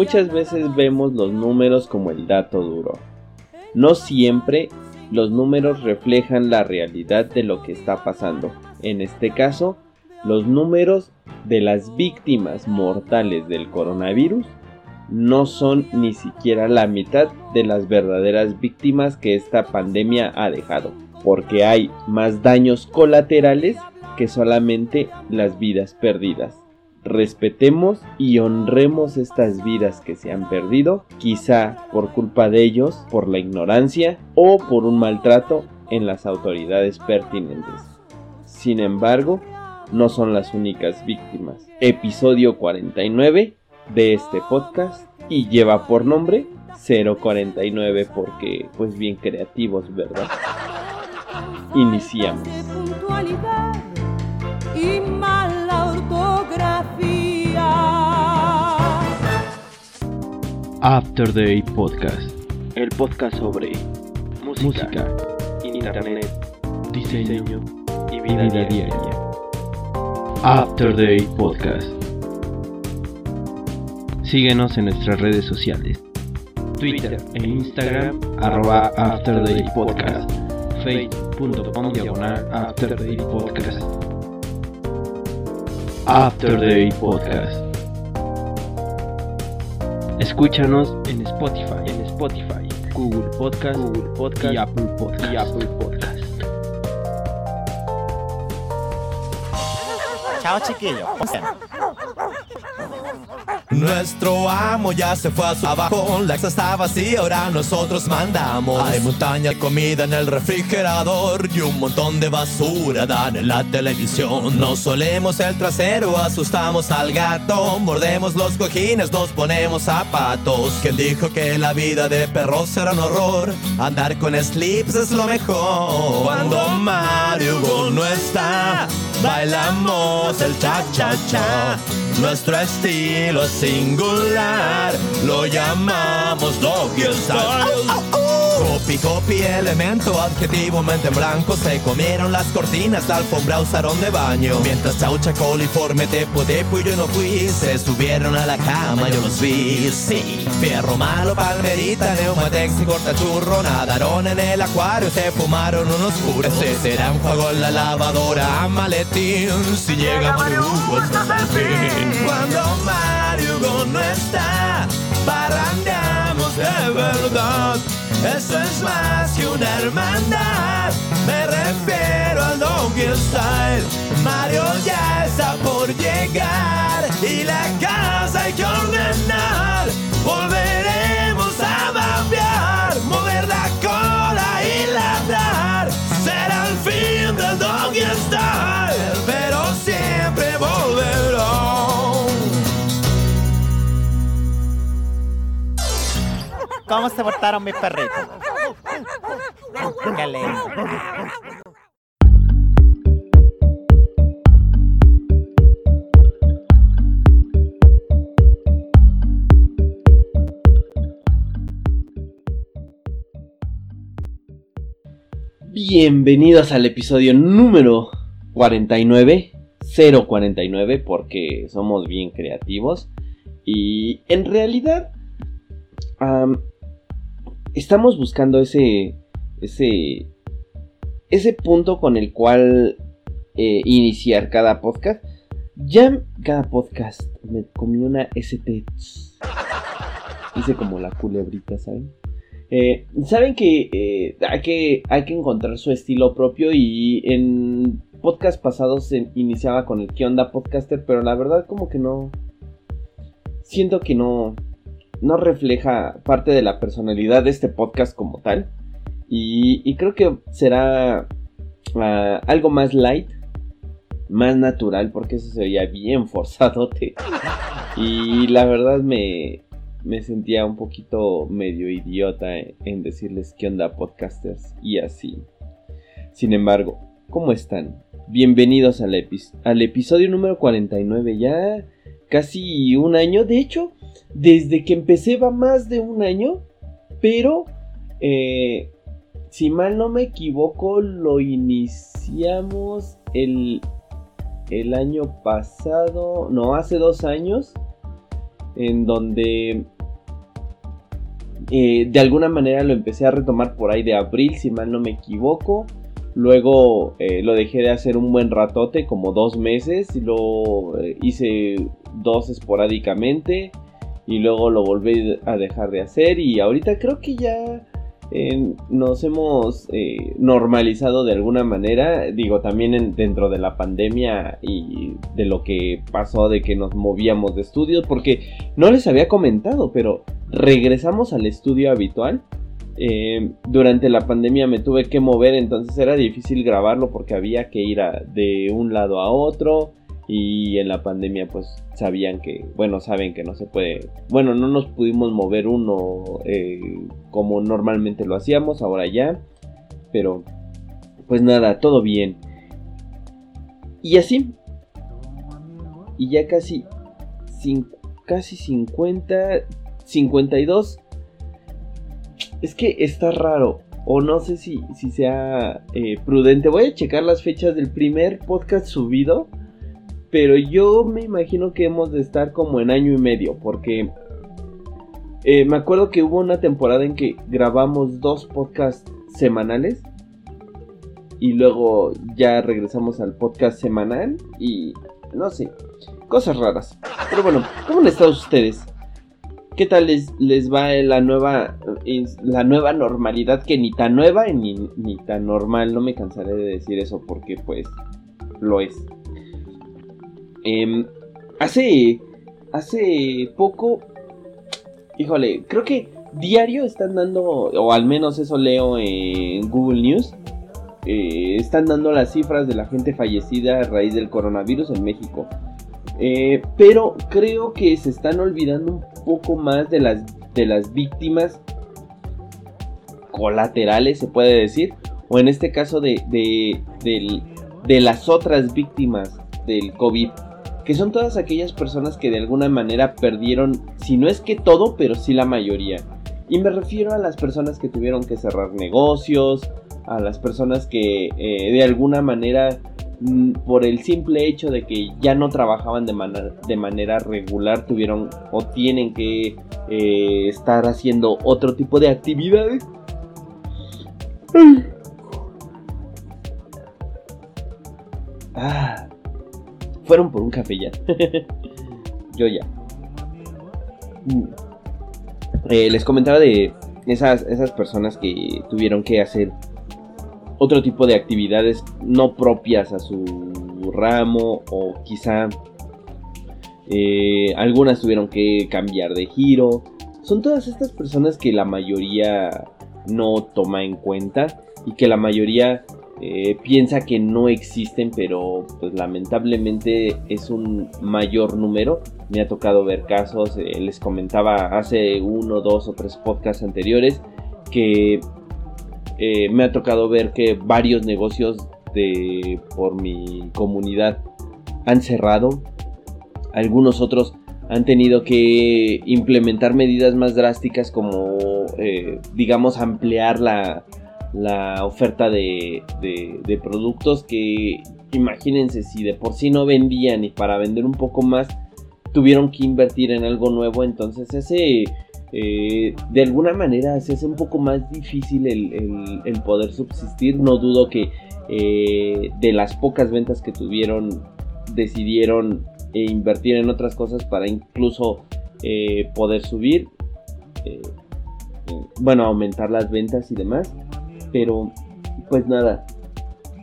Muchas veces vemos los números como el dato duro. No siempre los números reflejan la realidad de lo que está pasando. En este caso, los números de las víctimas mortales del coronavirus no son ni siquiera la mitad de las verdaderas víctimas que esta pandemia ha dejado, porque hay más daños colaterales que solamente las vidas perdidas. Respetemos y honremos estas vidas que se han perdido, quizá por culpa de ellos, por la ignorancia o por un maltrato en las autoridades pertinentes. Sin embargo, no son las únicas víctimas. Episodio 49 de este podcast y lleva por nombre 049 porque pues bien creativos, ¿verdad? Iniciamos. Y mala ortografía. After Day Podcast. El podcast sobre música, internet, diseño, y vida, diaria. After Day Podcast. Síguenos en nuestras redes sociales. Twitter e Instagram arroba After Day Podcast. Facebook.com diagonal After Day Podcast. After Day Podcast. Escúchanos en Spotify, en Spotify, Google Podcast, Google Podcast y Apple Podcast. Y Apple Podcast. Chao chiquillos. Nuestro amo ya se fue a su abajo, la exa está vacía, ahora nosotros mandamos. Hay montaña de comida en el refrigerador y un montón de basura dan en la televisión. Nos solemos el trasero, asustamos al gato, mordemos los cojines, nos ponemos zapatos. ¿Quién dijo que la vida de perros era un horror? Andar con slips es lo mejor. Cuando Mario no está, bailamos el cha-cha-cha. Nuestro estilo es singular, lo llamamos doggy style. Copy, copy, elemento, adjetivo, mente en blanco. Se comieron las cortinas, la alfombra usaron de baño. Mientras chaucha, coliforme, tepo, tepo y yo no fui. Se subieron a la cama, yo los vi, sí Fierro malo, palmerita, neumatex y corta churro Nadaron en el acuario, se fumaron unos puros Se será un juego en la lavadora, maletín. Si llega Mario Hugo, al fin Cuando Mario no está, parrandeamos de verdad eso es más que una hermandad. Me refiero al Doggy Style. Mario ya está por llegar y la casa hay que ordenar. Volveremos ¿Cómo se portaron mis perritos? Qué. Bienvenidos al episodio número 49, 049, porque somos bien creativos. Y en realidad, estamos buscando ese, ese, ese punto con el cual eh, iniciar cada podcast. Ya cada podcast me comí una ST. Hice como la culebrita, ¿saben? Eh, Saben que, eh, hay que hay que encontrar su estilo propio y en podcast pasados se iniciaba con el ¿Qué onda podcaster? Pero la verdad como que no... Siento que no no refleja parte de la personalidad de este podcast como tal. Y, creo que será ah, algo más light, más natural, porque eso se veía bien forzadote. Y la verdad me, me sentía un poquito medio idiota en decirles qué onda podcasters y así. Sin embargo, ¿cómo están? Bienvenidos al, al episodio número 49, ya casi un año. De hecho, desde que empecé va más de un año, pero eh, si mal no me equivoco, lo iniciamos el, el año pasado, no, hace dos años. en donde eh, de alguna manera lo empecé a retomar por ahí de abril, si mal no me equivoco. Luego eh, lo dejé de hacer un buen ratote, como dos meses, y lo hice dos esporádicamente, y luego lo volví a dejar de hacer, y ahorita creo que ya nos hemos eh, normalizado de alguna manera, digo, también dentro de la pandemia y de lo que pasó de que nos movíamos de estudios, porque no les había comentado, pero regresamos al estudio habitual. Eh, durante la pandemia me tuve que mover, entonces era difícil grabarlo porque había que ir de un lado a otro y en la pandemia pues sabían que, bueno, saben que no se puede, bueno, no nos pudimos mover uno eh, como normalmente lo hacíamos, ahora ya, pero pues nada, todo bien. Y así, y ya casi, casi 50, 52, es que está raro. O no sé si, si sea eh, prudente. Voy a checar las fechas del primer podcast subido pero yo me imagino que hemos de estar como en año y medio, porque eh, me acuerdo que hubo una temporada en que grabamos dos podcasts semanales y luego ya regresamos al podcast semanal y no sé, cosas raras. Pero bueno, ¿cómo han estado ustedes? ¿Qué tal les, les va la nueva, la nueva normalidad? Que ni tan nueva ni, ni tan normal, no me cansaré de decir eso porque pues lo es. Em, hace, hace poco, híjole, creo que diario están dando, o al menos eso leo en Google News, eh, están dando las cifras de la gente fallecida a raíz del coronavirus en México. Eh, pero creo que se están olvidando un poco más de las, de las víctimas colaterales, se puede decir, o en este caso de, de, de las otras víctimas del COVID que son todas aquellas personas que de alguna manera perdieron, si no es que todo, pero sí la mayoría. Y me refiero a las personas que tuvieron que cerrar negocios, a las personas que eh, de alguna manera, mm, por el simple hecho de que ya no trabajaban de, de manera regular, tuvieron o tienen que eh, estar haciendo otro tipo de actividades. Fueron por un café ya. Yo ya. Mm. Eh, les comentaba de esas, esas personas que tuvieron que hacer otro tipo de actividades no propias a su ramo o quizá eh, algunas tuvieron que cambiar de giro. Son todas estas personas que la mayoría no toma en cuenta y que la mayoría eh, piensa que no existen, pero pues lamentablemente es un mayor número. Me ha tocado ver casos, eh, les comentaba hace uno, dos o tres podcasts anteriores que eh, me ha tocado ver que varios negocios de por mi comunidad han cerrado, algunos otros han tenido que implementar medidas más drásticas como digamos ampliar la, la oferta de, productos que imagínense si de por sí no vendían y para vender un poco más tuvieron que invertir en algo nuevo, entonces ese eh, de alguna manera se hace un poco más difícil el, poder subsistir. No dudo que eh, de las pocas ventas que tuvieron decidieron eh, invertir en otras cosas para incluso poder subir, bueno, aumentar las ventas y demás. Pero, pues nada.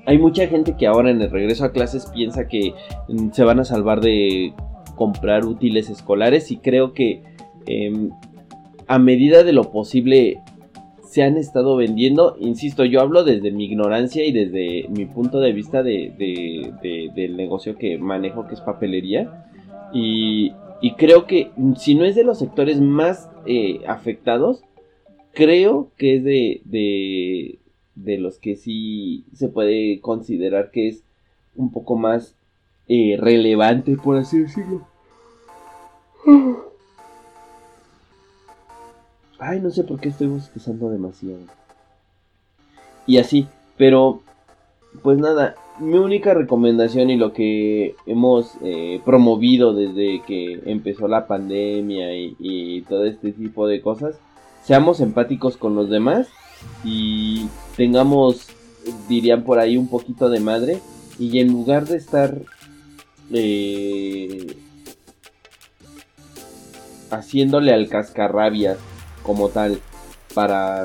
Hay mucha gente que ahora en el regreso a clases piensa que mm, se van a salvar de comprar útiles escolares y creo que em, a medida de lo posible se han estado vendiendo. Insisto, yo hablo desde mi ignorancia y desde mi punto de vista de, del negocio que manejo, que es papelería. Y, creo que mm, si no es de los sectores más eh, afectados, creo que es de, de, los que sí se puede considerar que es un poco más eh, relevante, por así decirlo. Ay, no sé por qué estoy bostezando demasiado. Y así, pero pues nada, mi única recomendación y lo que hemos eh, promovido desde que empezó la pandemia y, todo este tipo de cosas, seamos empáticos con los demás y tengamos, dirían por ahí, un poquito de madre y en lugar de estar eh, haciéndole al cascarrabias como tal para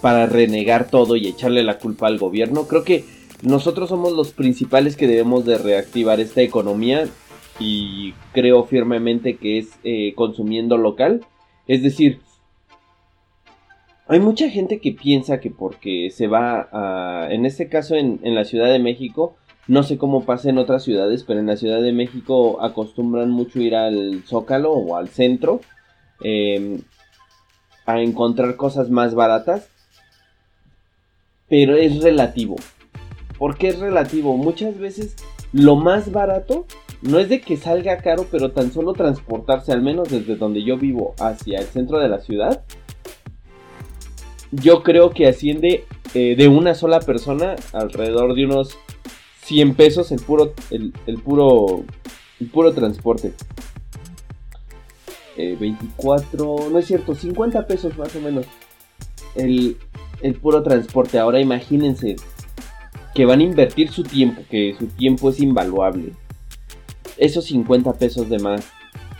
para renegar todo y echarle la culpa al gobierno. Creo que nosotros somos los principales que debemos de reactivar esta economía y creo firmemente que es eh, consumiendo local. Es decir, hay mucha gente que piensa que porque se va a, en este caso en, la Ciudad de México, no sé cómo pasa en otras ciudades, pero en la Ciudad de México acostumbran mucho ir al Zócalo o al centro eh, a encontrar cosas más baratas pero es relativo. ¿Por qué es relativo? Muchas veces lo más barato no es de que salga caro, pero tan solo transportarse, al menos desde donde yo vivo, hacia el centro de la ciudad, yo creo que asciende eh, de una sola persona alrededor de unos 100 pesos el puro, el, puro, el puro transporte. 24, eh, no es cierto, 50 pesos más o menos. El, el puro transporte. Ahora imagínense que van a invertir su tiempo, que su tiempo es invaluable. Esos 50 pesos de más.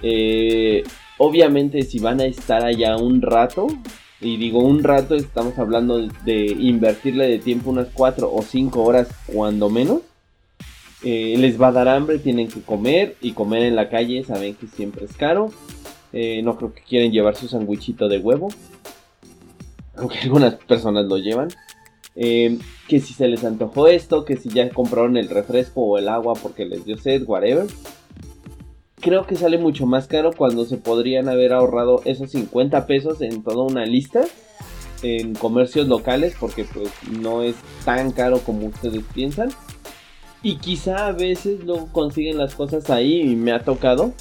Eh, obviamente si van a estar allá un rato, y digo un rato, estamos hablando de invertirle de tiempo unas 4 o 5 horas cuando menos. Eh, les va a dar hambre, tienen que comer y comer en la calle, saben que siempre es caro. Eh, no creo que quieren llevar su sandwichito de huevo aunque algunas personas lo llevan. Eh, que si se les antojó esto, que si ya compraron el refresco o el agua porque les dio sed, whatever. Creo que sale mucho más caro cuando se podrían haber ahorrado esos 50 pesos en toda una lista en comercios locales porque pues no es tan caro como ustedes piensan. Y quizá a veces no consiguen las cosas ahí y me ha tocado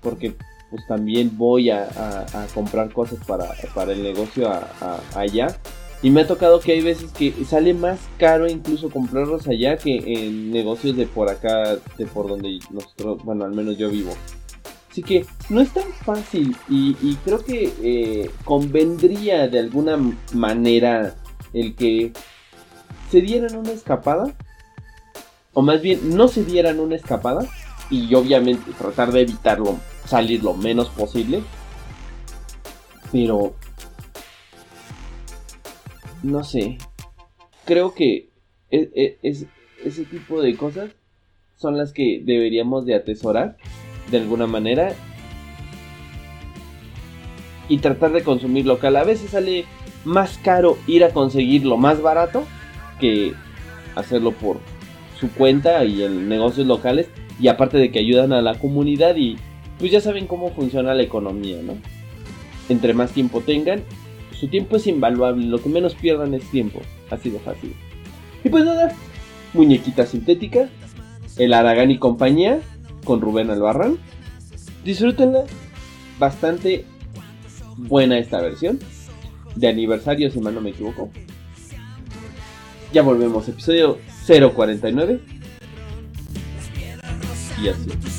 porque pues también voy a, comprar cosas para, para el negocio allá. Y me ha tocado que hay veces que sale más caro incluso comprarlos allá que en negocios de por acá, de por donde nosotros, bueno, al menos yo vivo. Así que no es tan fácil y, creo que eh, convendría de alguna manera el que se dieran una escapada. O más bien, no se dieran una escapada. Y obviamente tratar de evitarlo salir lo menos posible. Pero... No sé. Creo que e, e, es, ese tipo de cosas son las que deberíamos de atesorar de alguna manera y tratar de consumir local. A veces sale más caro ir a conseguir lo más barato que hacerlo por su cuenta y en negocios locales y aparte de que ayudan a la comunidad y pues ya saben cómo funciona la economía, ¿no? Entre más tiempo tengan, su tiempo es invaluable, lo que menos pierdan es tiempo, así de fácil. Y pues nada, muñequita sintética, el Aragán y compañía, con Rubén Albarrán. Disfrútenla, bastante buena esta versión, de aniversario si mal no me equivoco. Ya volvemos, episodio 049. Y así.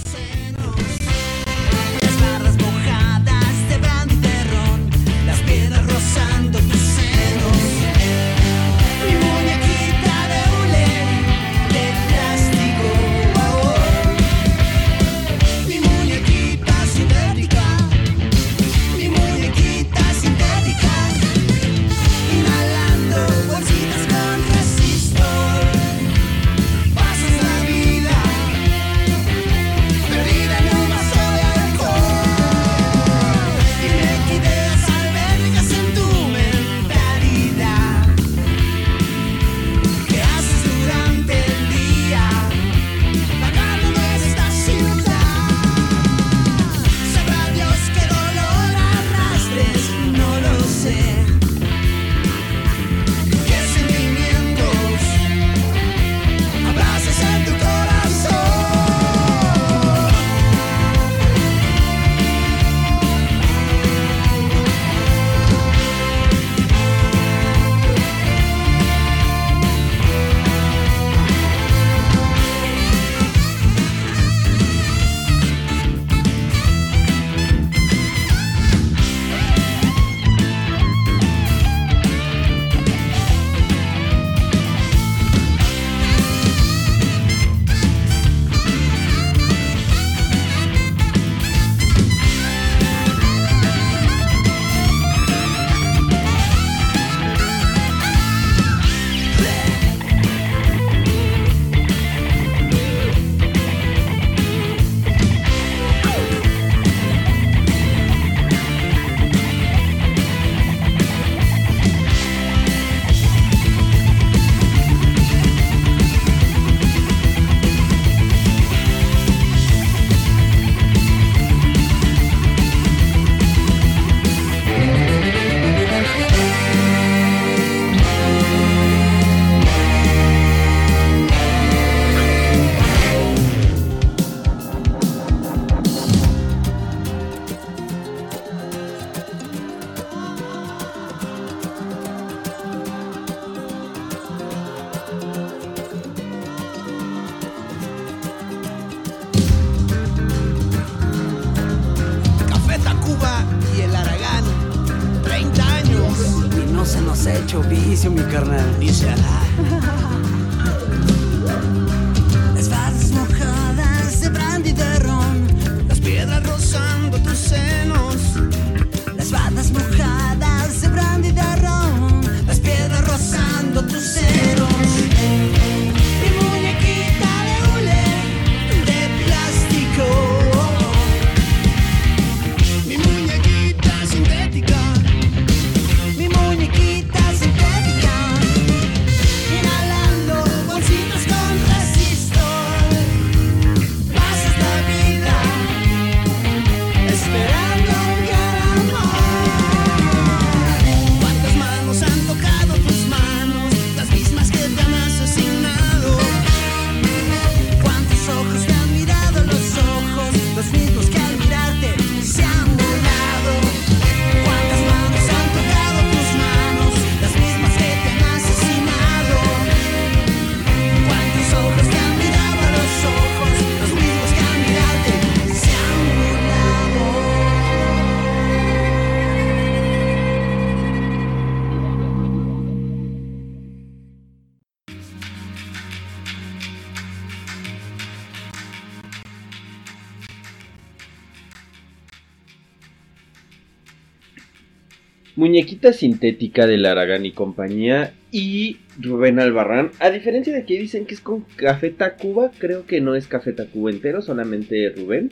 Muñequita sintética de Laragán y compañía y Rubén Albarrán. A diferencia de que dicen que es con Café Tacuba, creo que no es Café Tacuba entero, solamente Rubén.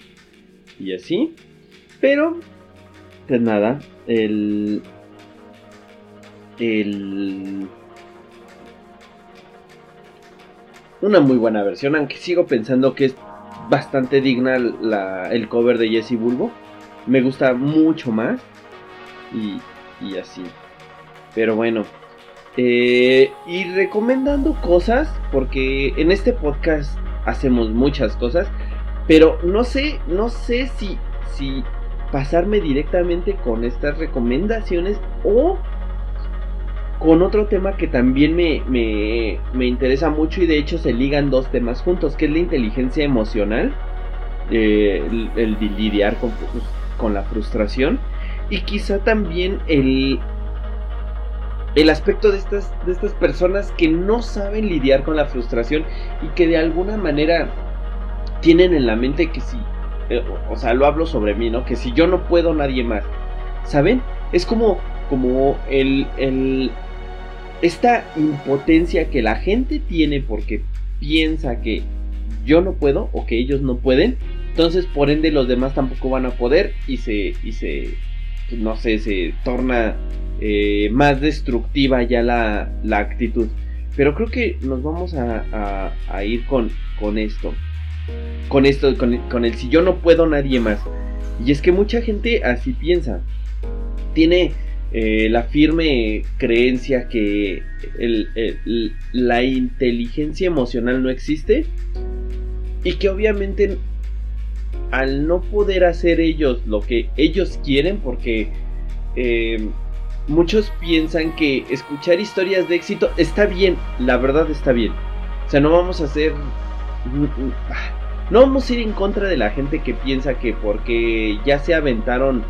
Y así. Pero, pues nada, el... El... Una muy buena versión, aunque sigo pensando que es bastante digna el cover de Jesse Bulbo. Me gusta mucho más. Y, y así. Pero bueno. eh, y recomendando cosas, porque en este podcast hacemos muchas cosas, pero no sé, no sé si, si pasarme directamente con estas recomendaciones o con otro tema que también me, me, me interesa mucho y de hecho se ligan dos temas juntos, que es la inteligencia emocional, eh, el, el lidiar con, con la frustración y quizá también el, el aspecto de estas, de estas personas que no saben lidiar con la frustración y que de alguna manera tienen en la mente que si, eh, o sea, lo hablo sobre mí, ¿no? Que si yo no puedo, nadie más. ¿Saben? Es como, como el, el, esta impotencia que la gente tiene porque piensa que yo no puedo o que ellos no pueden. Entonces, por ende, los demás tampoco van a poder y se, y se, no sé, se torna eh, más destructiva ya la, la actitud. Pero creo que nos vamos a, a- ir con, con esto. Con esto, con, con el si yo no puedo, nadie más. Y es que mucha gente así piensa. Tiene eh, la firme creencia que el- la inteligencia emocional no existe. Y que obviamente al no poder hacer ellos lo que ellos quieren, porque eh, muchos piensan que escuchar historias de éxito está bien, la verdad está bien. O sea, no vamos a hacer... No vamos a ir en contra de la gente que piensa que porque ya se aventaron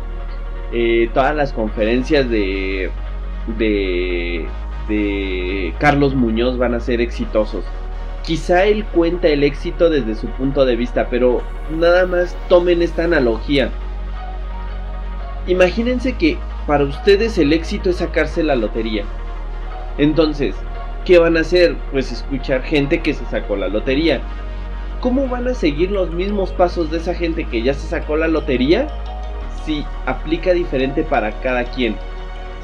eh, todas las conferencias de, de, de Carlos Muñoz van a ser exitosos. Quizá él cuenta el éxito desde su punto de vista, pero nada más tomen esta analogía. Imagínense que para ustedes el éxito es sacarse la lotería. Entonces, ¿qué van a hacer? Pues escuchar gente que se sacó la lotería. ¿Cómo van a seguir los mismos pasos de esa gente que ya se sacó la lotería? Si aplica diferente para cada quien.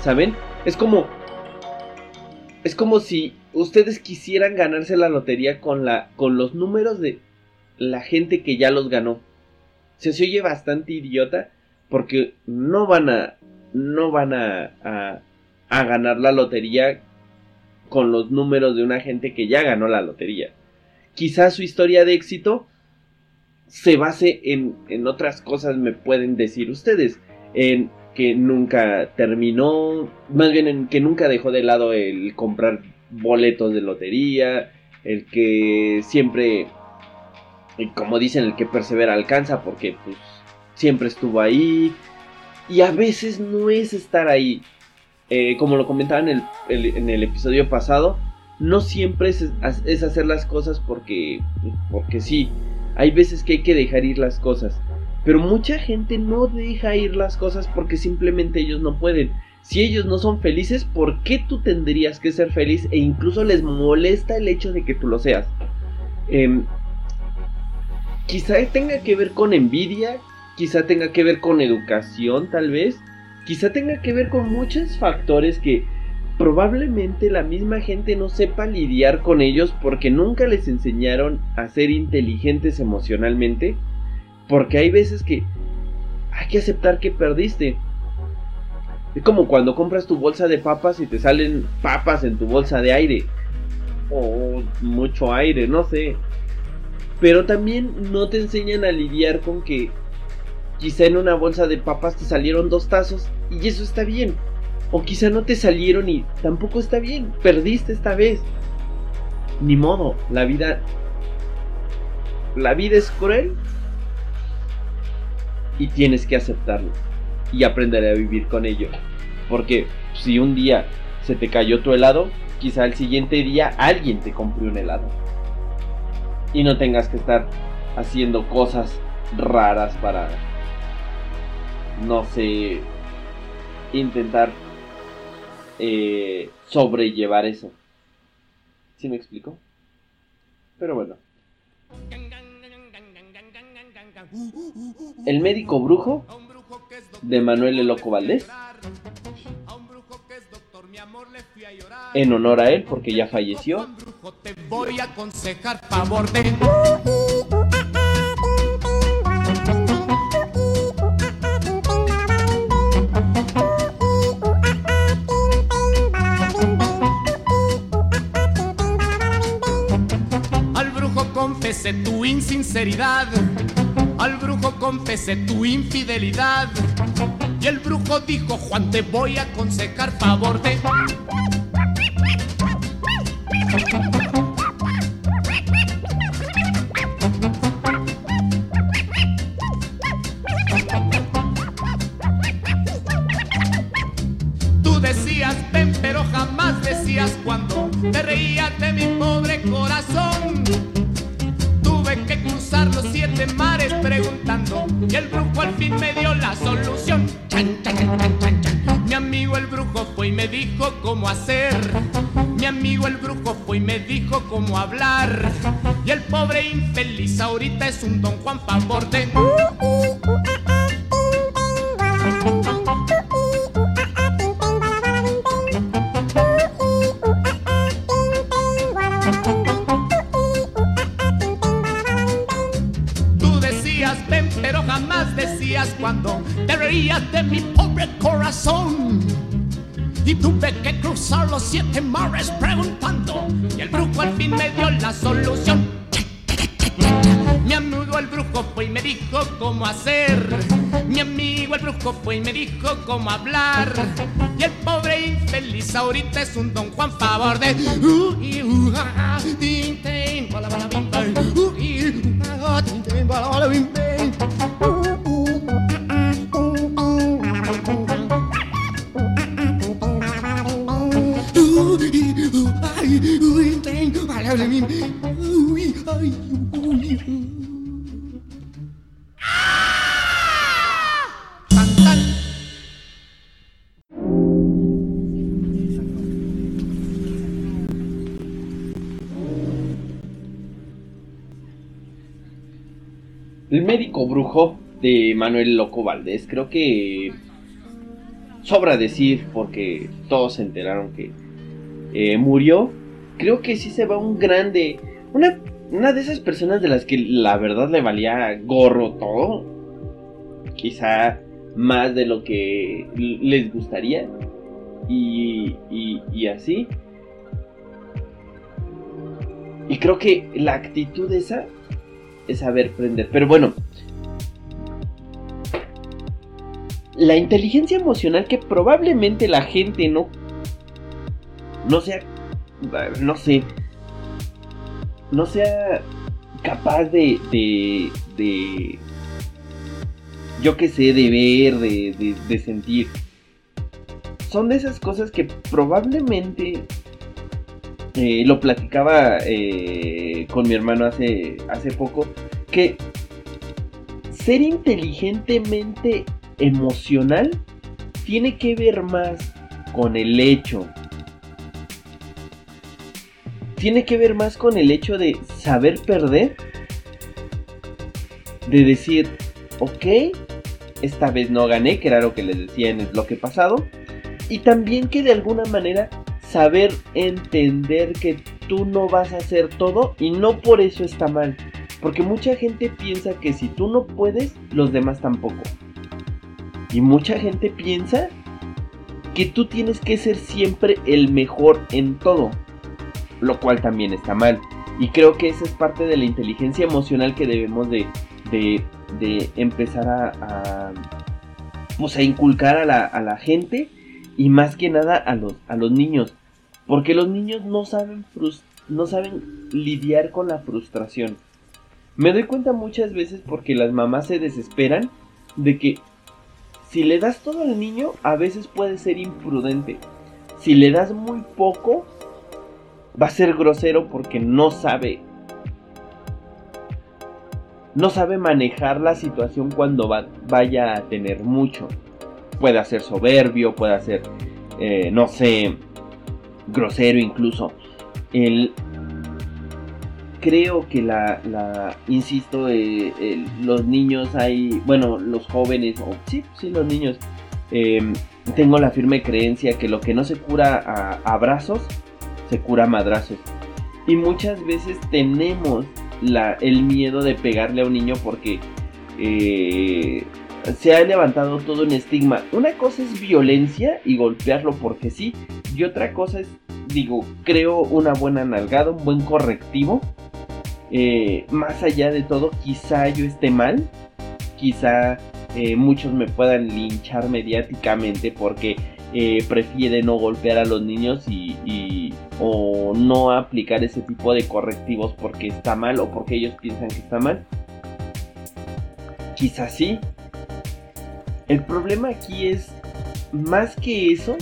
¿Saben? Es como es como si ustedes quisieran ganarse la lotería con la con los números de la gente que ya los ganó. Se, se oye bastante idiota porque no van a no van a, a, a ganar la lotería con los números de una gente que ya ganó la lotería. Quizás su historia de éxito se base en, en otras cosas, me pueden decir ustedes. En que nunca terminó, más bien en que nunca dejó de lado el comprar boletos de lotería, el que siempre, como dicen, el que persevera alcanza, porque pues siempre estuvo ahí. Y a veces no es estar ahí. eh, como lo comentaba en el, el- en el episodio pasado, no siempre es, es hacer las cosas porque, porque sí. Hay veces que hay que dejar ir las cosas. Pero mucha gente no deja ir las cosas porque simplemente ellos no pueden. Si ellos no son felices, ¿por qué tú tendrías que ser feliz? E incluso les molesta el hecho de que tú lo seas. Em, quizá tenga que ver con envidia, quizá tenga que ver con educación tal vez, quizá tenga que ver con muchos factores que probablemente la misma gente no sepa lidiar con ellos porque nunca les enseñaron a ser inteligentes emocionalmente, porque hay veces que hay que aceptar que perdiste. Es como cuando compras tu bolsa de papas y te salen papas en tu bolsa de aire. O mucho aire, no sé. Pero también no te enseñan a lidiar con que quizá en una bolsa de papas te salieron dos tazos y eso está bien. O quizá no te salieron y tampoco está bien. Perdiste esta vez. Ni modo, la vida... La vida es cruel. Y tienes que aceptarlo. Y aprender a vivir con ello. Porque si un día se te cayó tu helado, quizá el siguiente día alguien te compre un helado. Y no tengas que estar haciendo cosas raras para, no sé, intentar eh, sobrellevar eso. ¿Sí me explico? Pero bueno. El médico brujo de Manuel El Loco Valdés. En honor a él, porque ya falleció. Te voy a tu insinceridad. Al brujo confesé tu infidelidad. Y el brujo dijo, Juan, te voy a aconsejar favor de... hablar. Y el pobre infeliz ahorita es un don Juan favor de. De Manuel Loco Valdés. Creo que sobra decir porque todos se enteraron que eh, murió. Creo que sí se va un grande. Una, una de esas personas de las que la verdad le valía gorro todo. Quizá más de lo que les gustaría. Y, y, y así. Y creo que la actitud esa es saber prender. Pero bueno. La inteligencia emocional que probablemente la gente no. No sea. No sé. No sea capaz de. de. de yo qué sé, de ver, de, de, sentir. son de esas cosas que probablemente eh, lo platicaba eh, con mi hermano hace, hace poco, que ser inteligentemente emocional tiene que ver más con el hecho. Tiene que ver más con el hecho de saber perder. De decir, ok, esta vez no gané, que era lo que les decía en el bloque pasado. Y también que de alguna manera saber entender que tú no vas a hacer todo y no por eso está mal. Porque mucha gente piensa que si tú no puedes, los demás tampoco. Y mucha gente piensa que tú tienes que ser siempre el mejor en todo. Lo cual también está mal. Y creo que esa es parte de la inteligencia emocional que debemos de, de, empezar a, pues a inculcar a la, a la gente y más que nada a los, a los niños. Porque los niños no saben, no saben lidiar con la frustración. Me doy cuenta muchas veces porque las mamás se desesperan de que si le das todo al niño, a veces puede ser imprudente. Si le das muy poco, va a ser grosero porque no sabe. No sabe manejar la situación cuando vaya a tener mucho. Puede ser soberbio, puede ser, eh, no sé, grosero incluso. El, creo que la, la insisto, eh, los niños hay, bueno, los jóvenes, sí, sí, los niños, em, tengo la firme creencia que lo que no se cura a abrazos, se cura a madrazos. Y muchas veces tenemos la, el miedo de pegarle a un niño porque eh, se ha levantado todo un estigma. Una cosa es violencia y golpearlo porque sí, y otra cosa es, digo, creo una buena nalgada, un buen correctivo. Eh, más allá de todo, quizá yo esté mal, quizá eh, muchos me puedan linchar mediáticamente porque eh, prefiere no golpear a los niños y, o no aplicar ese tipo de correctivos porque está mal o porque ellos piensan que está mal. Quizás sí, el problema aquí es, más que eso,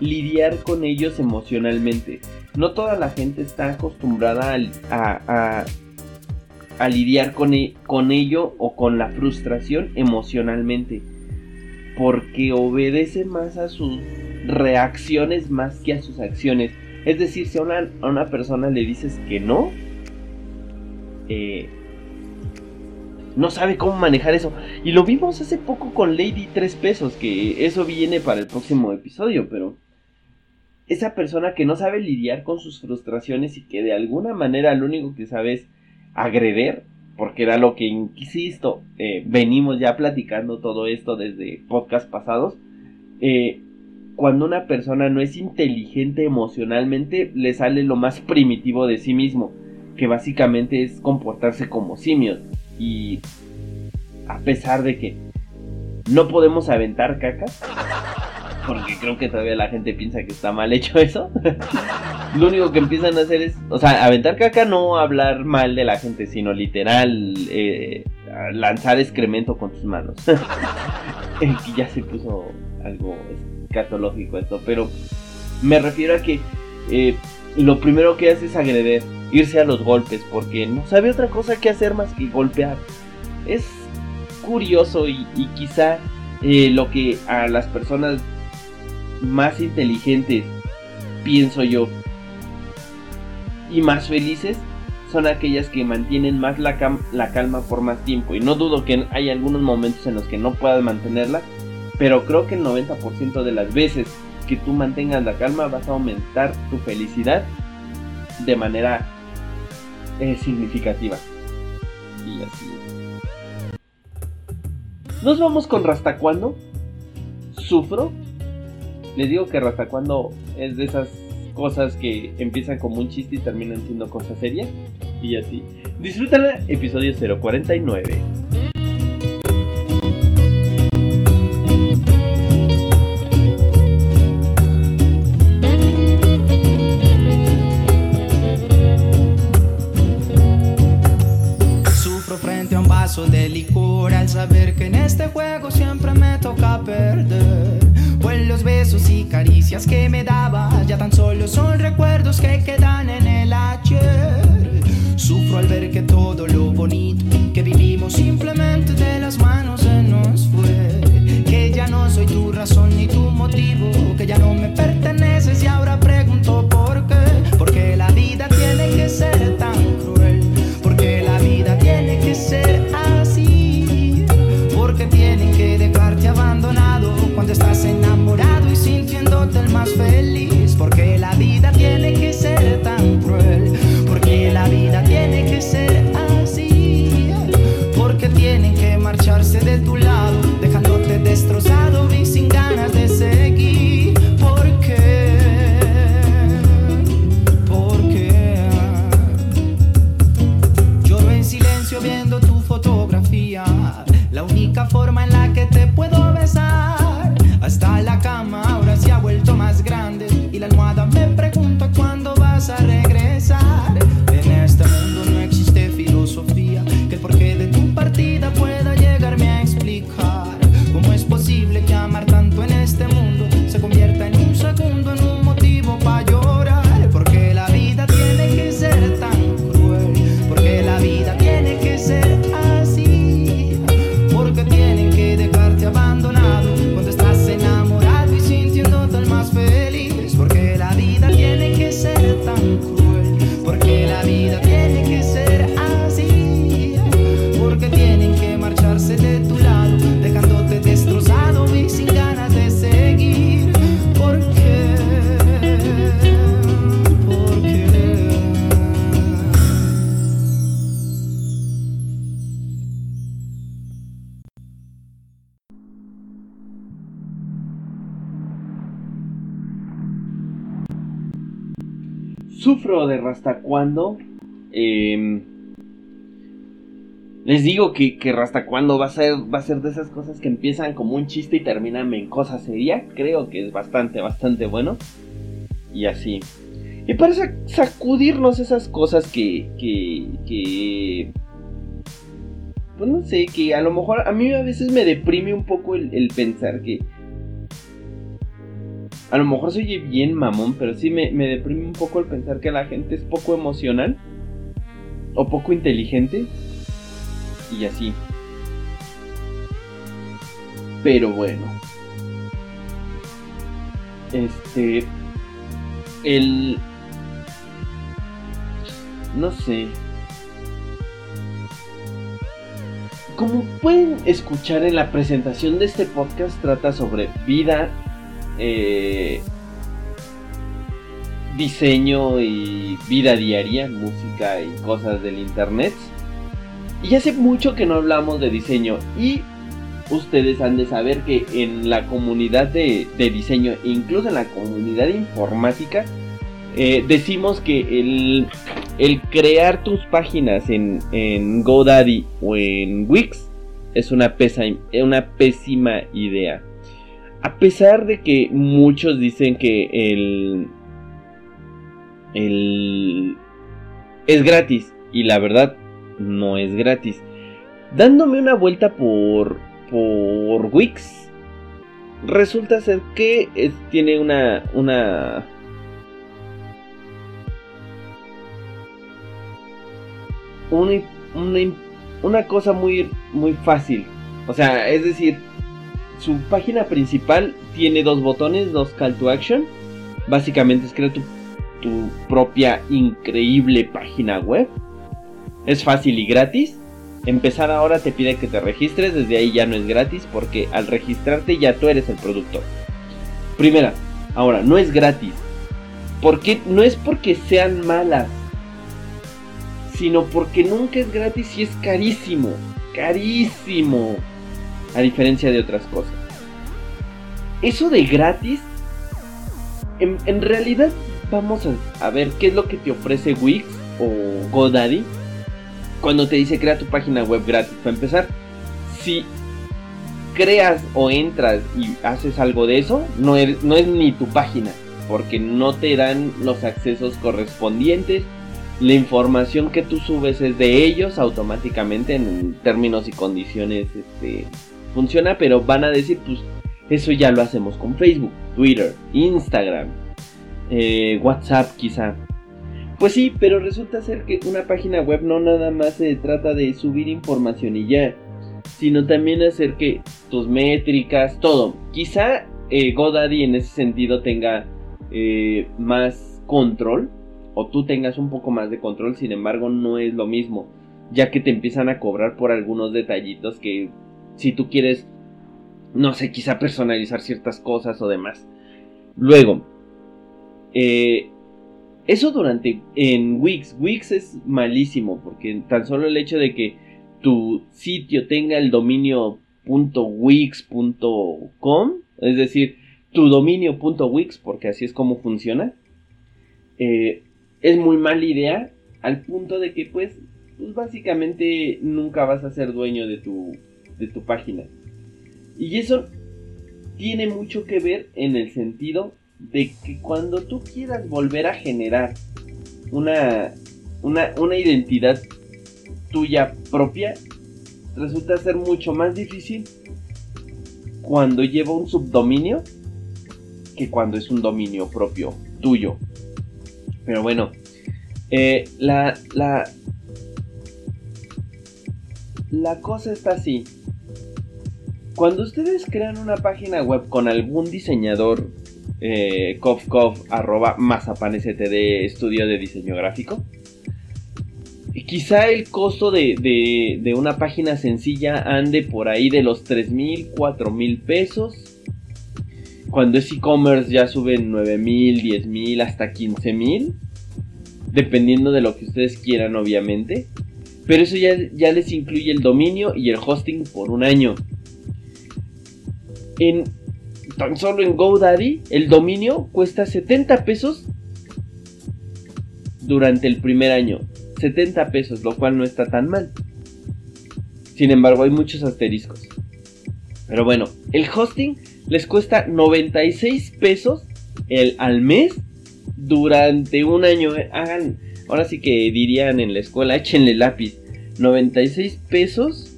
lidiar con ellos emocionalmente. No toda la gente está acostumbrada a, lidiar con, e, con ello o con la frustración emocionalmente. Porque obedece más a sus reacciones más que a sus acciones. Es decir, si a una, a una persona le dices que no, eh, no sabe cómo manejar eso. Y lo vimos hace poco con Lady 3 pesos, que eso viene para el próximo episodio, pero esa persona que no sabe lidiar con sus frustraciones y que de alguna manera lo único que sabe es agreder, porque era lo que, insisto, eh, venimos ya platicando todo esto desde podcast pasados, eh, cuando una persona no es inteligente emocionalmente, le sale lo más primitivo de sí mismo, que básicamente es comportarse como simios. Y a pesar de que no podemos aventar caca, porque creo que todavía la gente piensa que está mal hecho eso, lo único que empiezan a hacer es, o sea, aventar caca no hablar mal de la gente, sino literal eh, lanzar excremento con tus manos. que ya se puso algo escatológico esto, pero me refiero a que eh, lo primero que hace es agreder irse a los golpes porque no sabe otra cosa que hacer más que golpear. Es curioso y, quizá eh, lo que a las personas más inteligentes, pienso yo, y más felices son aquellas que mantienen más la, calma por más tiempo. Y no dudo que hay algunos momentos en los que no puedas mantenerla, pero creo que el 90% de las veces que tú mantengas la calma vas a aumentar tu felicidad de manera es significativa. Y así Nos vamos con Rasta cuando sufro. Les digo que Rasta cuando es de esas cosas que empiezan como un chiste y terminan siendo cosas serias. Y así. Disfrútala, episodio 049. de licor al saber que en este juego Rasta cuando. em, les digo que, que Rasta cuando va a ser va a ser de esas cosas que empiezan como un chiste y terminan en cosa seria. Creo que es bastante, bastante bueno. Y así. Y para sac- sacudirnos esas cosas que, que, que pues no sé, que a lo mejor a mí a veces me deprime un poco el pensar que a lo mejor soy bien mamón, pero sí me, me deprime un poco el pensar que la gente es poco emocional o poco inteligente y así. Pero bueno. Este. El. No sé. Como pueden escuchar en la presentación de este podcast, trata sobre vida, eh, diseño y vida diaria, música y cosas del internet. Y hace mucho que no hablamos de diseño y ustedes han de saber que en la comunidad de, de diseño, incluso en la comunidad informática, eh, decimos que el, crear tus páginas en, en GoDaddy o en Wix es una, pesa, una pésima idea. A pesar de que muchos dicen que el, el es gratis y la verdad no es gratis. Dándome una vuelta por por Wix resulta ser que es- tiene una una una, una, cosa muy muy fácil. O sea, es decir, su página principal tiene dos botones, dos call to action. Básicamente es crear tu, tu propia increíble página web. Es fácil y gratis. Empezar ahora te pide que te registres, desde ahí ya no es gratis porque al registrarte ya tú eres el productor. Primera, ahora no es gratis. Porque no es porque sean malas, sino porque nunca es gratis y es carísimo, carísimo, a diferencia de otras cosas. Eso de gratis, en, realidad vamos a, ver qué es lo que te ofrece Wix o GoDaddy cuando te dice crea tu página web gratis. Para empezar, si creas o entras y haces algo de eso, no es, no es ni tu página, porque no te dan los accesos correspondientes. La información que tú subes es de ellos automáticamente en términos y condiciones este, funciona, pero van a decir, pues Eso ya lo hacemos con Facebook, Twitter, Instagram, eh, WhatsApp quizá. Pues sí, pero resulta ser que una página web no nada más se trata de subir información y ya, sino también hacer que tus métricas, todo. Quizá eh, GoDaddy en ese sentido tenga eh, más control, o tú tengas un poco más de control, sin embargo no es lo mismo, ya que te empiezan a cobrar por algunos detallitos que si tú quieres, no sé, quizá personalizar ciertas cosas o demás. Luego, eh, eso durante en Wix. Wix es malísimo porque tan solo el hecho de que tu sitio tenga el dominio .wix.com, es decir, tu dominio .wix, porque así es como funciona, eh, es muy mala idea al punto de que pues, pues básicamente nunca vas a ser dueño de tu, de tu página. Y eso tiene mucho que ver en el sentido de que cuando tú quieras volver a generar una, una, identidad tuya propia, resulta ser mucho más difícil cuando lleva un subdominio que cuando es un dominio propio tuyo. Pero bueno, eh, la, la, la cosa está así. Cuando ustedes crean una página web con algún diseñador eh, arroba estudio de diseño gráfico. Quizá el costo de, de, una página sencilla ande por ahí de los 3 mil, 4 mil pesos. Cuando es e-commerce ya suben 9 mil, 10 mil, hasta 15 mil. Dependiendo de lo que ustedes quieran, obviamente. Pero eso ya, ya les incluye el dominio y el hosting por un año. En, tan solo en GoDaddy el dominio cuesta 70 pesos durante el primer año. 70 pesos, lo cual no está tan mal. Sin embargo, hay muchos asteriscos. Pero bueno, el hosting les cuesta 96 pesos el, al mes durante un año. Hagan, ahora sí que dirían en la escuela, échenle lápiz. 96 pesos,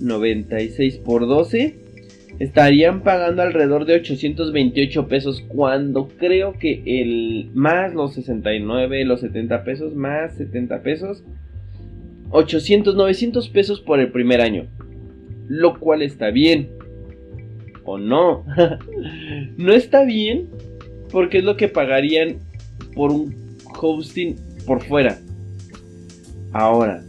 96 por 12 estarían pagando alrededor de 828 pesos cuando creo que el más los 69, los 70 pesos, más 70 pesos, 800, 900 pesos por el primer año. Lo cual está bien. ¿O no? no está bien porque es lo que pagarían por un hosting por fuera. Ahora,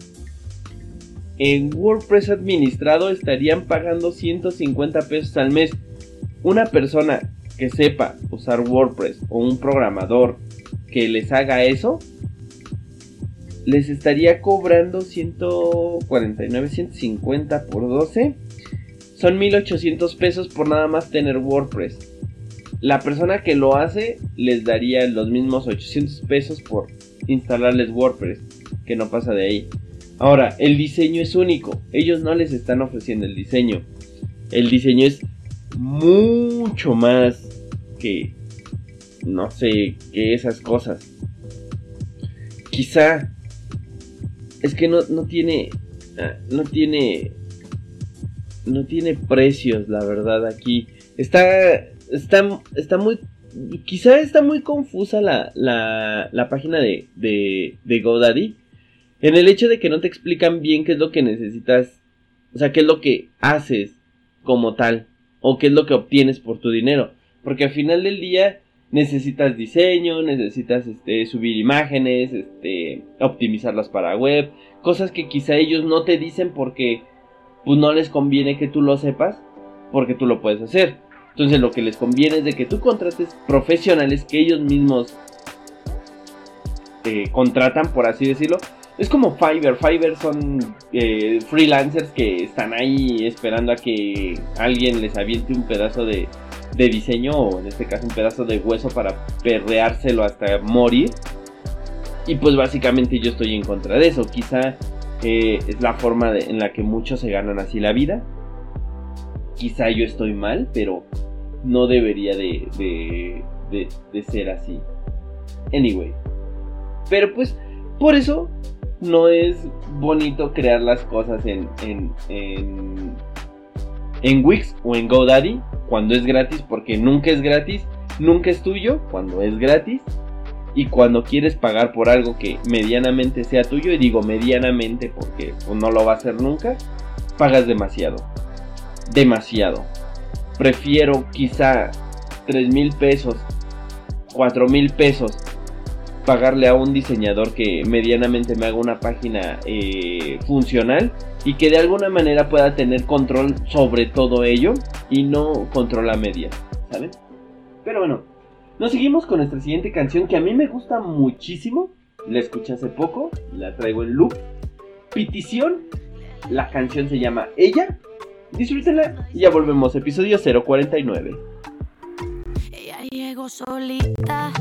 en WordPress administrado estarían pagando 150 pesos al mes. Una persona que sepa usar WordPress o un programador que les haga eso, les estaría cobrando 149, 150 por 12. Son 1800 pesos por nada más tener WordPress. La persona que lo hace les daría los mismos 800 pesos por instalarles WordPress, que no pasa de ahí. Ahora, el diseño es único. Ellos no les están ofreciendo el diseño. El diseño es mucho más que, no sé, que esas cosas. Quizá es que no, no tiene, ah, no tiene, no tiene precios, la verdad, aquí. Está, está, está muy, quizá está muy confusa la, la, la página de, de, de GoDaddy en el hecho de que no te explican bien qué es lo que necesitas, o sea, qué es lo que haces como tal, o qué es lo que obtienes por tu dinero. Porque al final del día necesitas diseño, necesitas este, subir imágenes, este, optimizarlas para web, cosas que quizá ellos no te dicen porque pues no les conviene que tú lo sepas, porque tú lo puedes hacer. Entonces lo que les conviene es de que tú contrates profesionales que ellos mismos eh, contratan, por así decirlo, es como Fiverr. Fiverr son eh, freelancers que están ahí esperando a que alguien les aviente un pedazo de, diseño o en este caso un pedazo de hueso para perreárselo hasta morir. Y pues básicamente yo estoy en contra de eso. Quizá eh, es la forma en la que muchos se ganan así la vida. Quizá yo estoy mal, pero no debería de, de, de ser así. Anyway. Pero pues por eso no es bonito crear las cosas en, en, en, Wix o en GoDaddy. cuando es gratis, porque nunca es gratis, nunca es tuyo cuando es gratis. Y cuando quieres pagar por algo que medianamente sea tuyo, y digo medianamente porque pues, no lo va a hacer nunca, pagas demasiado. Demasiado. Prefiero quizá 3 mil pesos, 4 mil pesos pagarle a un diseñador que medianamente me haga una página eh, funcional y que de alguna manera pueda tener control sobre todo ello y no control a medias, ¿saben? Pero bueno, nos seguimos con nuestra siguiente canción que a mí me gusta muchísimo. La escuché hace poco, la traigo en loop. Petición, la canción se llama Ella. Disfrútenla y ya volvemos, episodio 049. Ella llegó solita,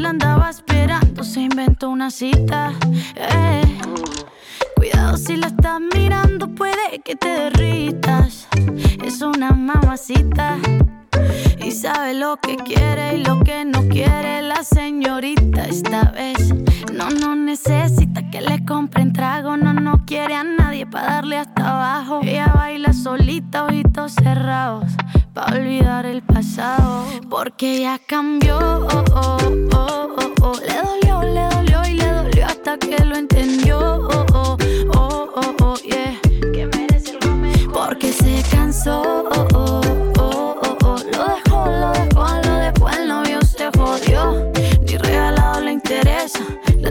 la andaba esperando, se inventó una cita, eh. Cuidado si la estás mirando, puede que te derritas. Es una mamacita. Y sabe lo que quiere y lo que no quiere la señorita esta vez. No, no necesita que le compren trago, no, no quiere a nadie para darle hasta abajo. Ella baila solita, ojitos cerrados, para olvidar el pasado. Porque ya cambió, oh, oh, oh, oh, le dolió, le dolió y le dolió hasta que lo entendió. Oh, oh, oh, oh, oh, yeah. Que merece. Porque se cansó. oh, oh, oh, oh. Lo dejó, lo dejó, lo dejó, el novio se jodió. Ni regalado le interesa,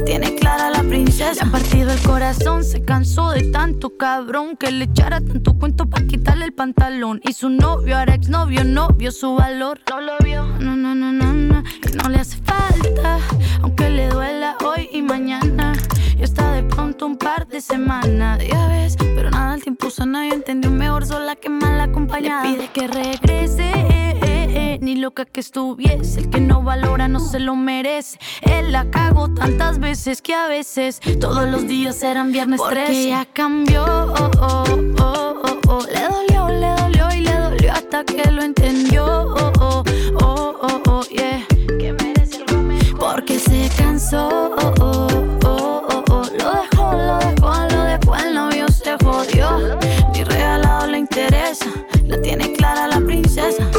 tiene clara la princesa. Le han partido el corazón, se cansó de tanto cabrón que le echara tanto cuento para quitarle el pantalón. Y su novio, ahora exnovio, no vio su valor. No lo vio, no, no, no, no, no. Y no le hace falta, aunque le duela hoy y mañana. Y está de pronto un par de semanas, ya ves. Pero nada, el tiempo sana y entendió mejor sola que mal acompañada. Le pide que regrese, eh, eh, eh, ni loca que estuviese. El que no valora no se lo merece. Él la cagó tantas veces que a veces todos los días eran viernes Porque 13. ya cambió, oh, oh, oh, oh, oh. Le dolió, le dolió y le dolió hasta que lo entendió. Oh, oh, oh, oh, oh, yeah. Que merece algo mejor. Porque se cansó, oh, oh, oh, oh, oh. Lo dejó, lo dejó, lo dejó, el novio se jodió. Ni regalado le interesa, la tiene clara la princesa.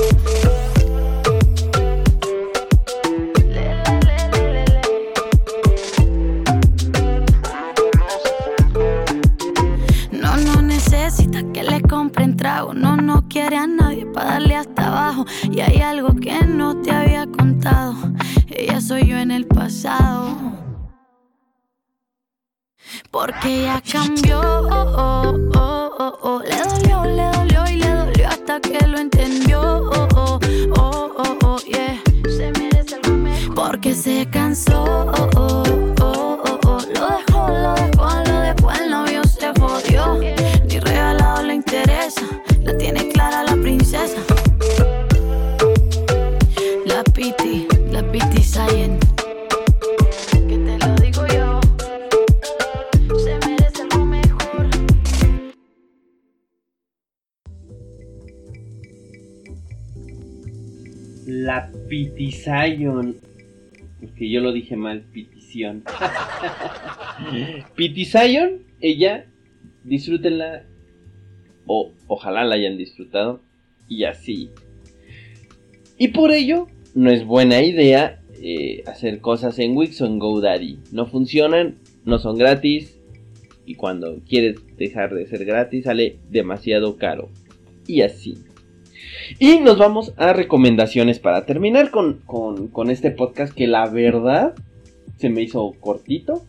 Quiere a nadie para darle hasta abajo. Y hay algo que no te había contado. Ella soy yo en el pasado. Porque ya cambió. oh, oh, oh. Le dolió, le dolió y le dolió hasta que lo entendió. Yeah. Se merece algo mejor. Porque se cansó. Lo dejó, lo dejó. La Piti, la Piti Sayen. Que te lo digo yo. Se merece algo mejor. La Pitizion. Porque yo lo dije mal, Petición. Pitizion, ella, disfrútenla. O ojalá la hayan disfrutado. Y así. Y por ello, no es buena idea eh, hacer cosas en Wix o en GoDaddy. No funcionan, no son gratis. Y cuando quieres dejar de ser gratis, sale demasiado caro. Y así. Y nos vamos a recomendaciones para terminar con, con- con este podcast que la verdad se me hizo cortito.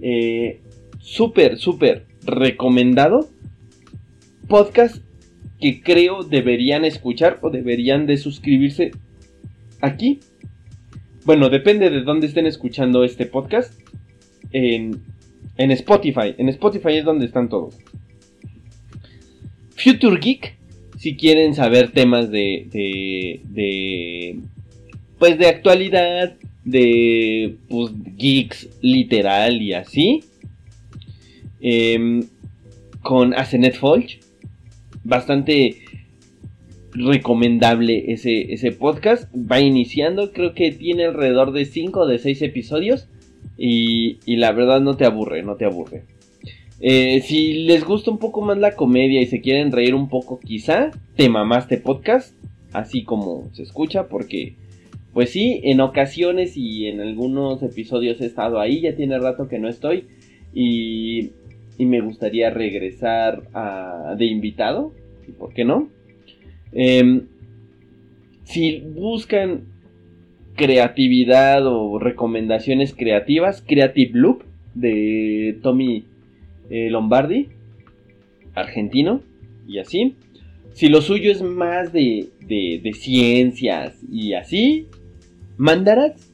Eh, súper, súper recomendado. Podcast que creo deberían escuchar o deberían de suscribirse aquí. Bueno, depende de dónde estén escuchando este podcast. En, en Spotify. En Spotify es donde están todos. Future Geek si quieren saber temas de, de, de pues de actualidad, de pues, geeks literal y así, Em, con Asenet Folch, bastante recomendable ese, ese podcast, va iniciando, creo que tiene alrededor de 5 o de 6 episodios y, y la verdad no te aburre, no te aburre. Eh, si les gusta un poco más la comedia y se quieren reír un poco, quizá te mamaste podcast, así como se escucha, porque pues sí, en ocasiones y en algunos episodios he estado ahí, ya tiene rato que no estoy y, y me gustaría regresar de invitado, ¿y por qué no? Em, si buscan creatividad o recomendaciones creativas, Creative Loop de Tommy eh, Lombardi, argentino, y así. Si lo suyo es más de, de, ciencias y así, Mandarax,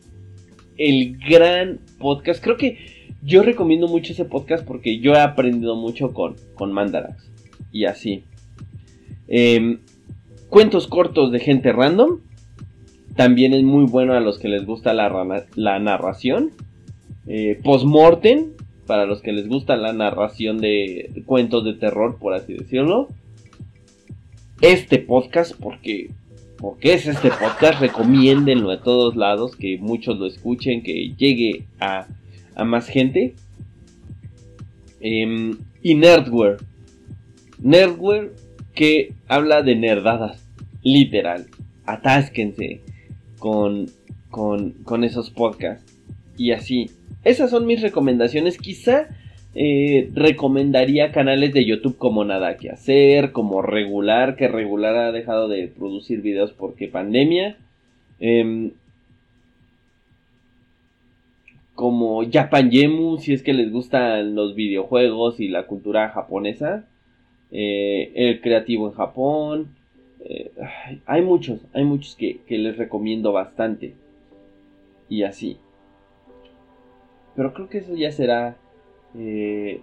el gran podcast. Creo que yo recomiendo mucho ese podcast porque yo he aprendido mucho con, con Mandarax. Y así. Em, cuentos cortos de gente random. También es muy bueno a los que les gusta la, la narración. Eh, Postmortem, para los que les gusta la narración de cuentos de terror, por así decirlo. Este podcast, porque, porque es este podcast, recomiéndenlo a todos lados, que muchos lo escuchen, que llegue a, más gente. Em, y Nerdware. Nerdware que habla de nerdadas, literal. Atásquense con, con, con esos podcasts. Y así, esas son mis recomendaciones. Quizá eh, recomendaría canales de YouTube como Nada que hacer, como Regular, que Regular ha dejado de producir videos porque pandemia. Em, como Japan Yemu, si es que les gustan los videojuegos y la cultura japonesa. Eh, el creativo en Japón. Eh, hay muchos, hay muchos que les recomiendo bastante. Y así. Pero creo que eso ya será eh,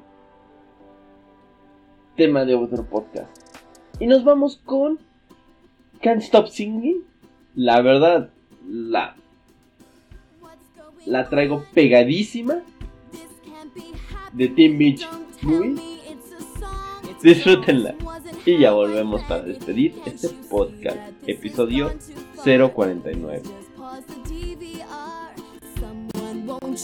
tema de otro podcast. Y nos vamos con Can't Stop Singing. La verdad, la, la traigo pegadísima de Team Beach Movie. Disfrútenla. Y ya volvemos para despedir este podcast, episodio 049. Won't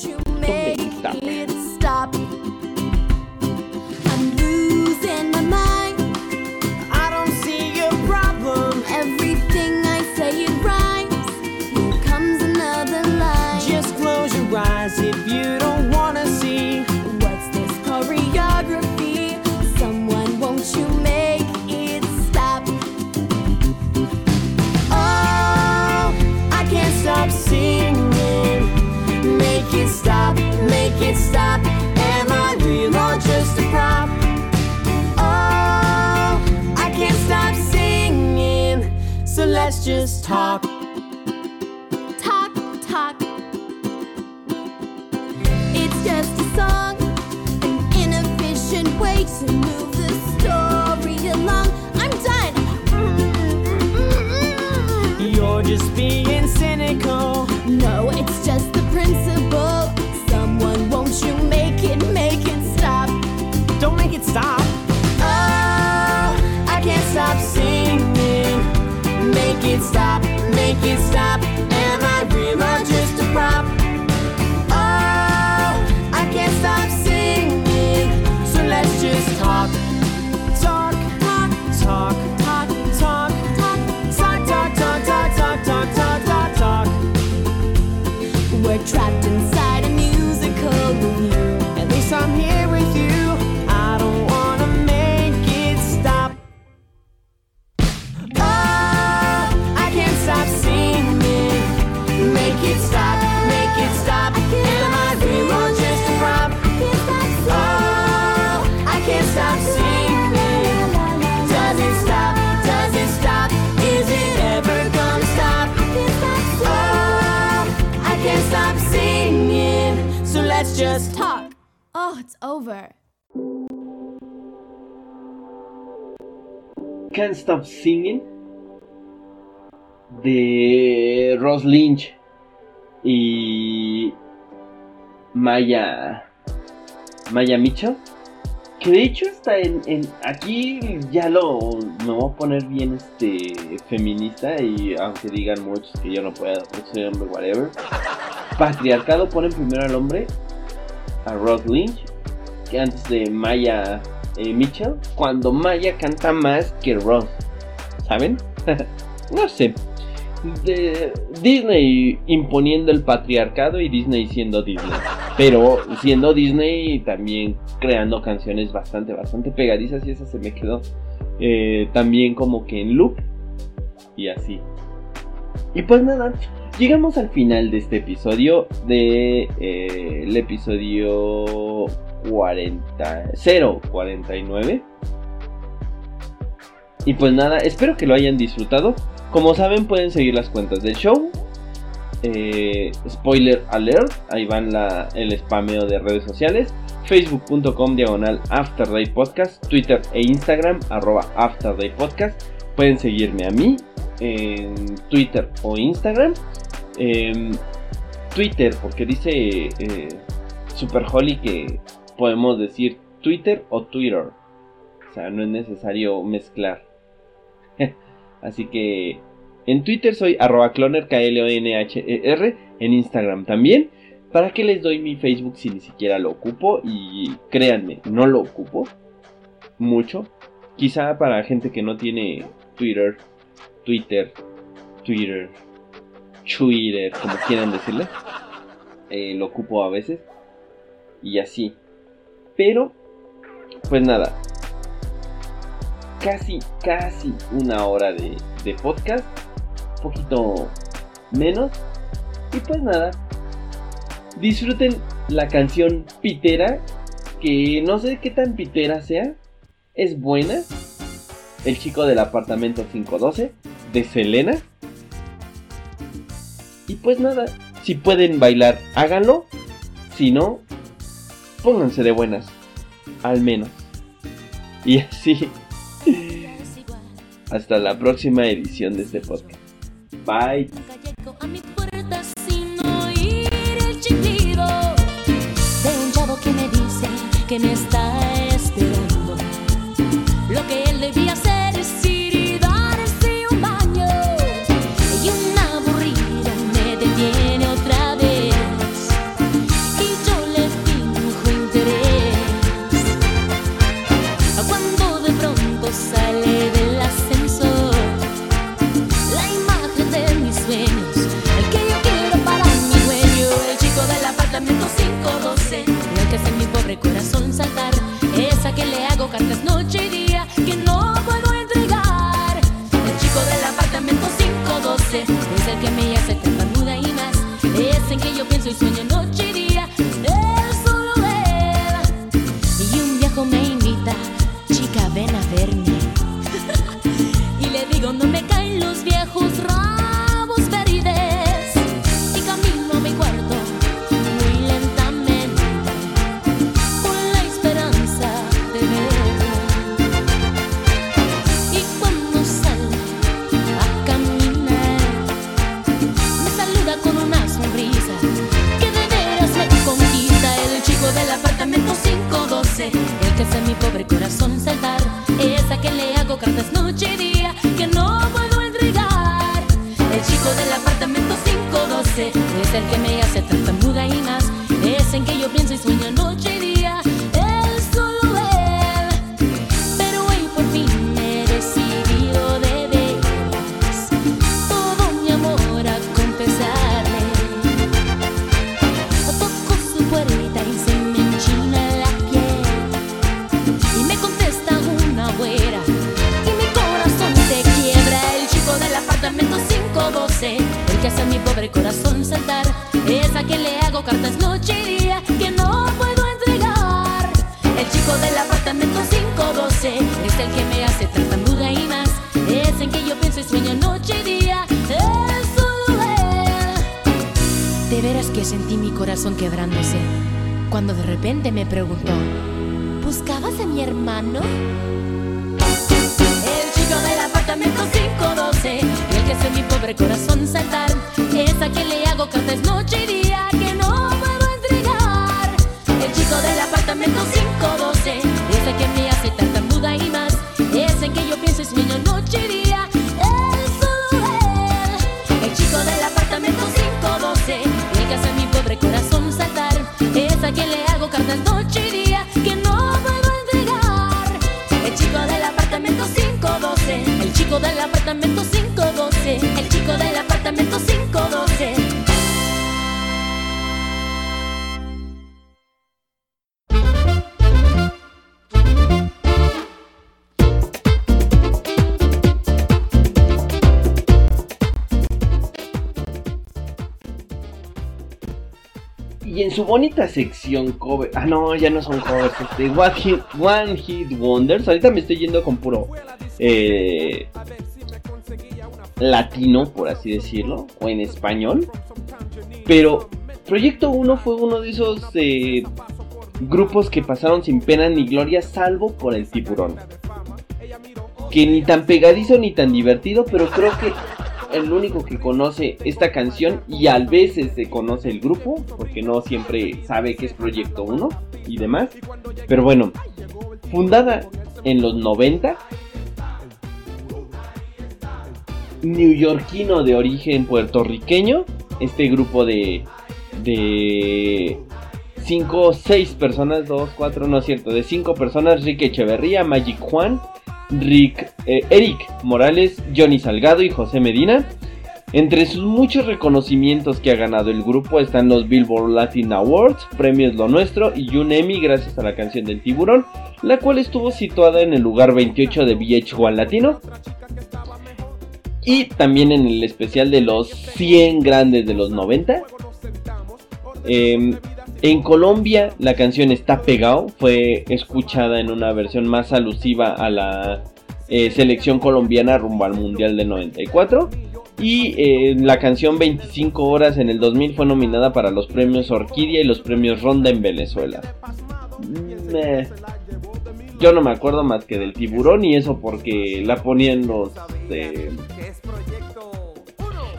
just talk. Talk, talk. It's just a song, an inefficient way to move the story along. I'm done. You're just being cynical. No, it's just the principle. Someone, won't you make it, make it stop? Don't make it stop. Make it stop. Can't Stop Singing de Ross Lynch y Maya Maya Mitchell que de hecho está en, en- aquí ya lo me voy a poner bien este feminista y aunque digan muchos que yo no puedo soy hombre whatever. Patriarcado ponen primero al hombre a Ross Lynch que antes de Maya eh, Mitchell, cuando Maya canta más que Ross, ¿saben? no sé. Disney imponiendo el patriarcado y Disney siendo Disney. Pero siendo Disney también creando canciones bastante, bastante pegadizas y esa se me quedó eh, también como que en loop y así. Y pues nada, llegamos al final de este episodio, de eh, el episodio 40, 049. Y pues nada, espero que lo hayan disfrutado. Como saben, pueden seguir las cuentas del show. Eh, spoiler alert, ahí van la, el spameo de redes sociales. Facebook.com diagonal Afterday Podcast, Twitter e Instagram arroba Afterday Podcast. Pueden seguirme a mí en Twitter o Instagram. Em, Twitter, porque dice eh, Super Holly que podemos decir Twitter o Twitter. O sea, no es necesario mezclar. Así que en Twitter soy arroba cloner, k l o n h e r En Instagram también. ¿Para qué les doy mi Facebook si ni siquiera lo ocupo? Y créanme, no lo ocupo mucho. Quizá para gente que no tiene Twitter, Twitter, Twitter, Twitter, como quieran decirle. Eh, lo ocupo a veces. Y así. Pero, pues nada. Casi, casi una hora de, de podcast. Poquito menos. Y pues nada. Disfruten la canción Pitera. Que no sé qué tan pitera sea. Es buena. El chico del apartamento 512. De Selena. Y pues nada. Si pueden bailar, háganlo. Si no, pónganse de buenas. Al menos. Y así. Hasta la próxima edición de este podcast. Bye. Preguntó, ¿buscabas a mi hermano? El chico del apartamento 512, el que hace mi pobre corazón saltar, es a quien le hago cartas noche y día apartamento 512. El chico del apartamento 512. Y en su bonita sección cover. Ah, no, ya no son covers. Este, One Hit, One Hit Wonders. Ahorita me estoy yendo con puro. eh, latino, por así decirlo. O en español. Pero Proyecto 1 fue uno de esos eh, grupos que pasaron sin pena ni gloria, salvo por el tiburón. Que ni tan pegadizo ni tan divertido, pero creo que el único que conoce esta canción y a veces se conoce el grupo, porque no siempre sabe que es Proyecto 1 y demás. Pero bueno, fundada en los 90, neoyorquino de origen puertorriqueño, este grupo de de 5 o 6 personas, 2, 4, no es cierto, de 5 personas, Rick Echeverría, Magic Juan, Rick, eh, Eric Morales, Johnny Salgado y José Medina. Entre sus muchos reconocimientos que ha ganado el grupo están los Billboard Latin Awards, Premios Lo Nuestro y un Emmy gracias a la canción del tiburón, la cual estuvo situada en el lugar 28 de VH1 Latino. Y también en el especial de los 100 grandes de los 90. Eh, en Colombia la canción Está Pegado fue escuchada en una versión más alusiva a la eh, selección colombiana rumbo al Mundial del 94. Y eh, la canción 25 horas en el 2000 fue nominada para los premios Orquídea y los premios Ronda en Venezuela. Mm, eh, Yo no me acuerdo más que del tiburón y eso porque la ponían los... eh,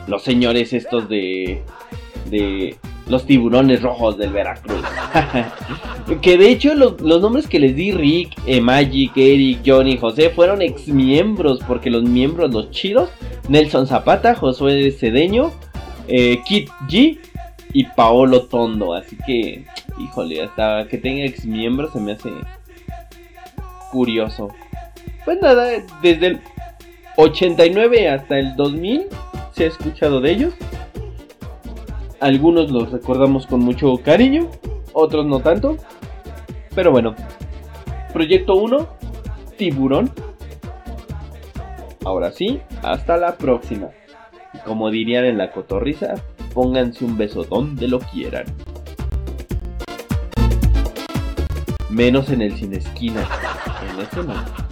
los señores estos de... de los tiburones rojos del Veracruz. que de hecho los, los nombres que les di Rick, eh, Magic, Eric, Johnny, José fueron ex miembros porque los miembros, los chidos, Nelson Zapata, Josué Cedeño, eh, Kit G y Paolo Tondo. Así que, híjole, hasta que tenga ex miembros se me hace curioso. Pues nada, desde el 89 hasta el 2000 se ha escuchado de ellos. Algunos los recordamos con mucho cariño, otros no tanto. Pero bueno, Proyecto 1, Tiburón. Ahora sí, hasta la próxima. Y como dirían en la cotorriza, pónganse un beso donde lo quieran. Menos en el sin esquina. 别这么